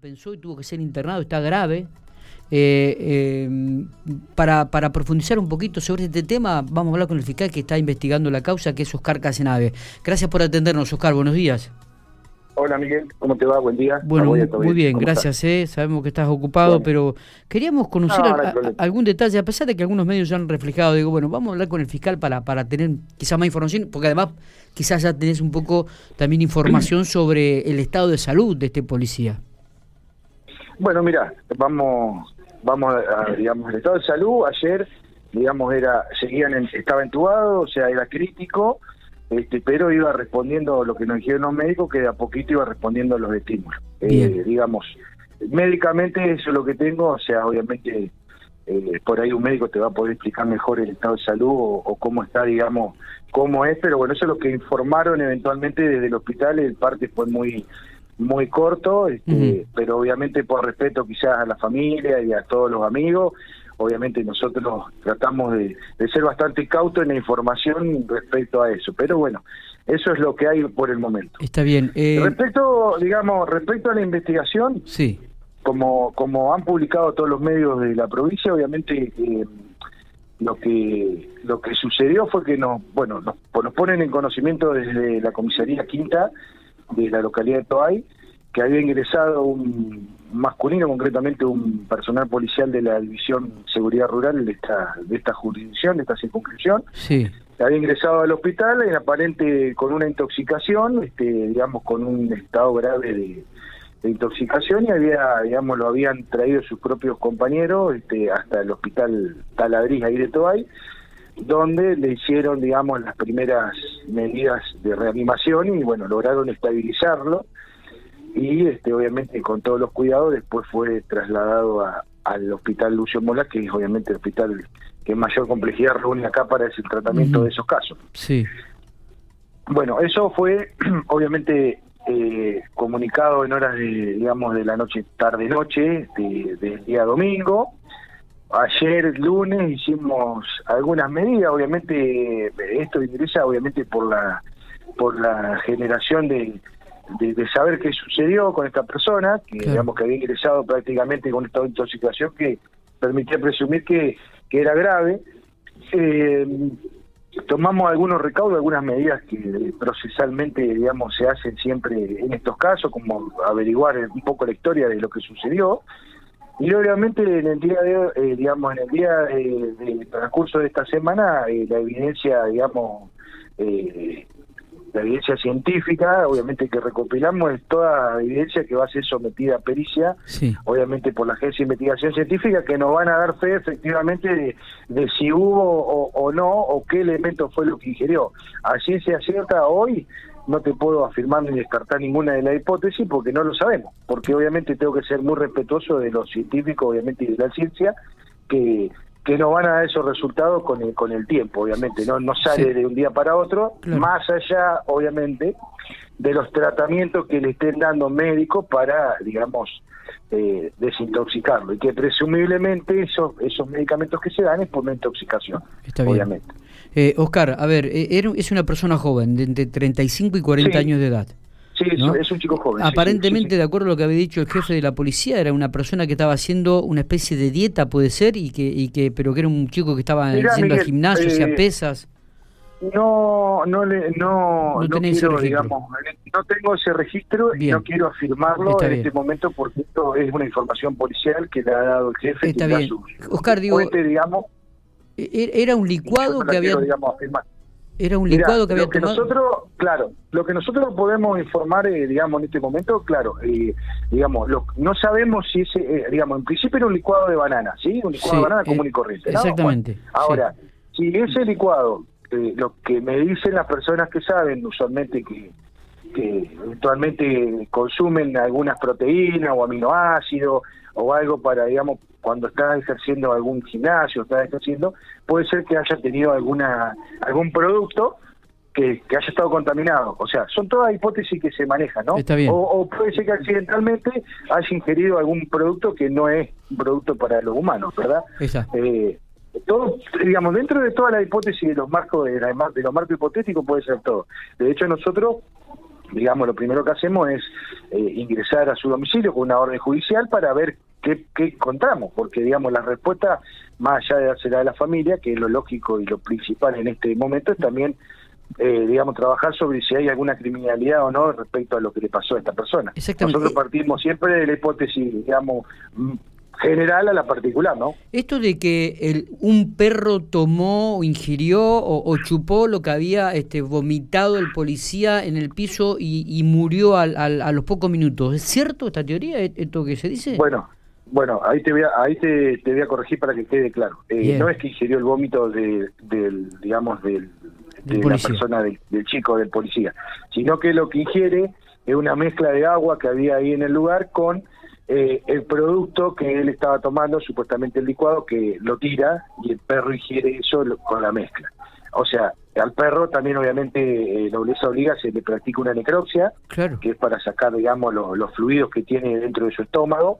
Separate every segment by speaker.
Speaker 1: Pensó y tuvo que ser internado, está grave. Eh, eh, para, para, profundizar un poquito sobre este tema, vamos a hablar con el fiscal que está investigando la causa, que es Oscar Casenave. Gracias por atendernos, Oscar. Buenos días.
Speaker 2: Hola Miguel, ¿cómo te va? Buen día.
Speaker 1: Bueno, muy bien, gracias. Eh. Sabemos que estás ocupado, pero queríamos conocer algún detalle, a pesar de que algunos medios ya han reflejado. Digo, bueno, vamos a hablar con el fiscal para, para tener quizás más información, porque además quizás ya tenés un poco también información sobre el estado de salud de este policía.
Speaker 2: Bueno, mira, vamos, vamos a, digamos, el estado de salud ayer, digamos, era, seguían, estaba entubado, o sea, era crítico, este, pero iba respondiendo lo que nos dijeron los médicos, que de a poquito iba respondiendo a los estímulos. Eh, digamos, médicamente eso es lo que tengo, o sea, obviamente eh, por ahí un médico te va a poder explicar mejor el estado de salud o, cómo está, digamos, cómo es, pero bueno, eso es lo que informaron eventualmente desde el hospital, el parte fue muy muy corto, este, pero obviamente por respeto quizás a la familia y a todos los amigos, obviamente nosotros tratamos de, ser bastante cautos en la información respecto a eso, pero bueno, eso es lo que hay por el momento.
Speaker 1: Está bien.
Speaker 2: Eh... Respecto, digamos, respecto a la investigación,
Speaker 1: sí.
Speaker 2: como como han publicado todos los medios de la provincia, obviamente eh, lo que lo que sucedió fue que nos bueno nos, nos ponen en conocimiento desde la comisaría quinta de la localidad de Toay, que había ingresado un masculino, concretamente un personal policial de la División Seguridad Rural de esta, de esta jurisdicción, de esta circunscripción.
Speaker 1: Sí.
Speaker 2: Había ingresado al hospital en aparente con una intoxicación, este, digamos, con un estado grave de, intoxicación y había, digamos, lo habían traído sus propios compañeros este, hasta el hospital Taladriz ahí de Toay donde le hicieron, digamos, las primeras medidas de reanimación y, bueno, lograron estabilizarlo y, este, obviamente, con todos los cuidados, después fue trasladado al hospital Lucio Mola, que es, obviamente, el hospital que mayor complejidad reúne acá para el tratamiento de esos casos.
Speaker 1: Sí.
Speaker 2: Bueno, eso fue, obviamente, eh, comunicado en horas de, digamos, de la noche, tarde-noche, del día domingo, Ayer lunes hicimos algunas medidas, obviamente esto ingresa obviamente por la por la generación de, de, saber qué sucedió con esta persona, que digamos que había ingresado prácticamente con esta intoxicación que permitía presumir que, que era grave. Eh, tomamos algunos recaudos, algunas medidas que procesalmente, digamos, se hacen siempre en estos casos, como averiguar un poco la historia de lo que sucedió. Y obviamente en el día de, eh, digamos, en el día del transcurso de esta semana, eh, la evidencia, digamos, eh, la evidencia científica, obviamente que recopilamos es toda evidencia que va a ser sometida a pericia, obviamente por la Agencia de Investigación Científica, que nos van a dar fe efectivamente de, si hubo o, no, o qué elemento fue lo que ingirió. Así se acierta hoy, no te puedo afirmar ni descartar ninguna de las hipótesis porque no lo sabemos, porque obviamente tengo que ser muy respetuoso de los científicos, obviamente, y de la ciencia, que que no van a dar esos resultados con el, con el tiempo, obviamente, no no sale de un día para otro, más allá, obviamente, de los tratamientos que le estén dando médicos para, digamos, eh, desintoxicarlo, y que presumiblemente esos, esos medicamentos que se dan es por una intoxicación, obviamente.
Speaker 1: Eh, Oscar, a ver, eh, es una persona joven, de entre 35 y 40 años de edad.
Speaker 2: Sí, es un chico joven.
Speaker 1: Aparentemente, de acuerdo a lo que había dicho el jefe de la policía, era una persona que estaba haciendo una especie de dieta, puede ser, y que, y que pero que era un chico que estaba yendo al gimnasio, hacía eh, pesas.
Speaker 2: No, no, le, no, no, quiero, digamos, no tengo ese registro y no quiero afirmarlo en este momento porque esto es una información policial que le ha dado el jefe.
Speaker 1: Está bien. Oscar, digo,
Speaker 2: digamos,
Speaker 1: e-, e-, era un licuado que había... Era un licuado que había
Speaker 2: lo que nosotros, claro, lo que nosotros podemos informar, eh, digamos, en este momento, claro, eh, digamos, lo, no sabemos si ese, eh, digamos, en principio era un licuado de banana, ¿sí? Un licuado de banana común y corriente,
Speaker 1: Exactamente.
Speaker 2: ahora, si ese licuado, lo que me dicen las personas que saben, usualmente que, que eventualmente consumen algunas proteínas o aminoácidos o algo para, digamos, cuando estás ejerciendo algún gimnasio, estás ejerciendo, puede ser que haya tenido alguna algún producto que, haya estado contaminado. O sea, son todas hipótesis que se manejan, ¿no?
Speaker 1: Está bien.
Speaker 2: O, puede ser que accidentalmente haya ingerido algún producto que no es un producto para los humanos, ¿verdad?
Speaker 1: Exacto.
Speaker 2: Eh, todo, digamos, dentro de toda la hipótesis de los marcos de, de los marcos hipotéticos puede ser todo. De hecho, nosotros digamos, lo primero que hacemos es eh, ingresar a su domicilio con una orden judicial para ver qué, qué encontramos, porque, digamos, la respuesta, más allá de dársela a la familia, que es lo lógico y lo principal en este momento, es también eh, digamos, trabajar sobre si hay alguna criminalidad o no respecto a lo que le pasó a esta persona. Nosotros partimos siempre de la hipótesis, digamos, general a la particular, ¿no?
Speaker 1: Esto de que el, un perro tomó o ingirió o, chupó lo que había este, vomitado el policía en el piso y, murió al, a los pocos minutos, ¿es cierto esta teoría, e, esto que se dice?
Speaker 2: Bueno, bueno, ahí te voy a, ahí te, te voy a corregir para que quede claro. Eh, no es que ingirió el vómito de, del, digamos, del de la persona del, chico del policía, sino que lo que ingiere es una mezcla de agua que había ahí en el lugar con eh, el producto que él estaba tomando, supuestamente el licuado, que lo tira y el perro ingiere eso con la mezcla. O sea, al perro también obviamente eh, nobleza obliga se le practica una necropsia, que es para sacar, digamos, los fluidos que tiene dentro de su estómago,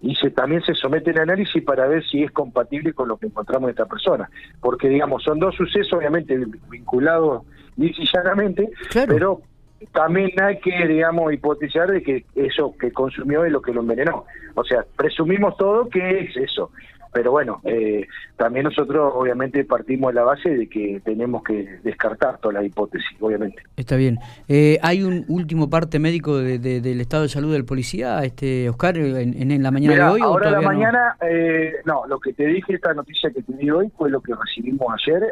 Speaker 2: y se, también se somete el análisis para ver si es compatible con lo que encontramos en esta persona. Porque, digamos, son dos sucesos, obviamente, vinculados llanamente, pero también hay que, digamos, hipotizar de que eso que consumió es lo que lo envenenó. O sea, presumimos todo que es eso pero bueno, eh, también nosotros obviamente partimos de la base de que tenemos que descartar toda la hipótesis, obviamente.
Speaker 1: Está bien. Eh, ¿Hay un último parte médico del estado de salud del policía, este Oscar, en, la mañana de hoy?
Speaker 2: Ahora la mañana, eh, no, lo que te dije, esta noticia que te di hoy fue lo que recibimos ayer,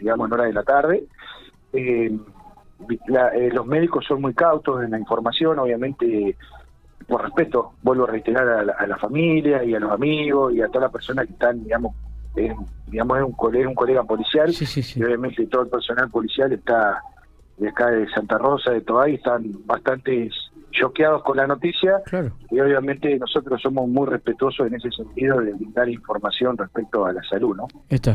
Speaker 2: digamos en hora de la tarde. Los médicos son muy cautos en la información, obviamente por respeto, vuelvo a reiterar a la, familia y a los amigos y a toda la persona que están, digamos, digamos es un colega, un colega policial y obviamente todo el personal policial está de acá de Santa Rosa, de Tobay, están bastante choqueados con la noticia y obviamente nosotros somos muy respetuosos en ese sentido de brindar información respecto a la salud, ¿no?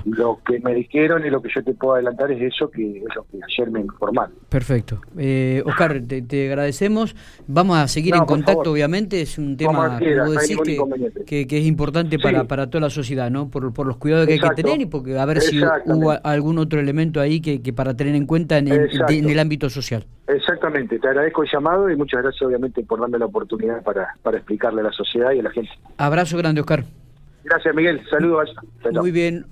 Speaker 2: Lo que me dijeron y lo que yo te puedo adelantar es eso que es lo que ayer me informaron.
Speaker 1: Perfecto. Eh, Oscar, te, agradecemos. Vamos a seguir en contacto, obviamente, es un tema que, que, es importante para, para toda la sociedad, ¿no? Por, por los cuidados que hay que tener y porque a ver si hubo algún otro elemento ahí que, que para tener en cuenta en el ámbito social.
Speaker 2: Exactamente, te agradezco el llamado y muchas gracias obviamente por darme la oportunidad para, para explicarle a la sociedad y a la gente.
Speaker 1: Abrazo grande, Oscar.
Speaker 2: Gracias, Miguel. Saludos.
Speaker 1: Muy bien.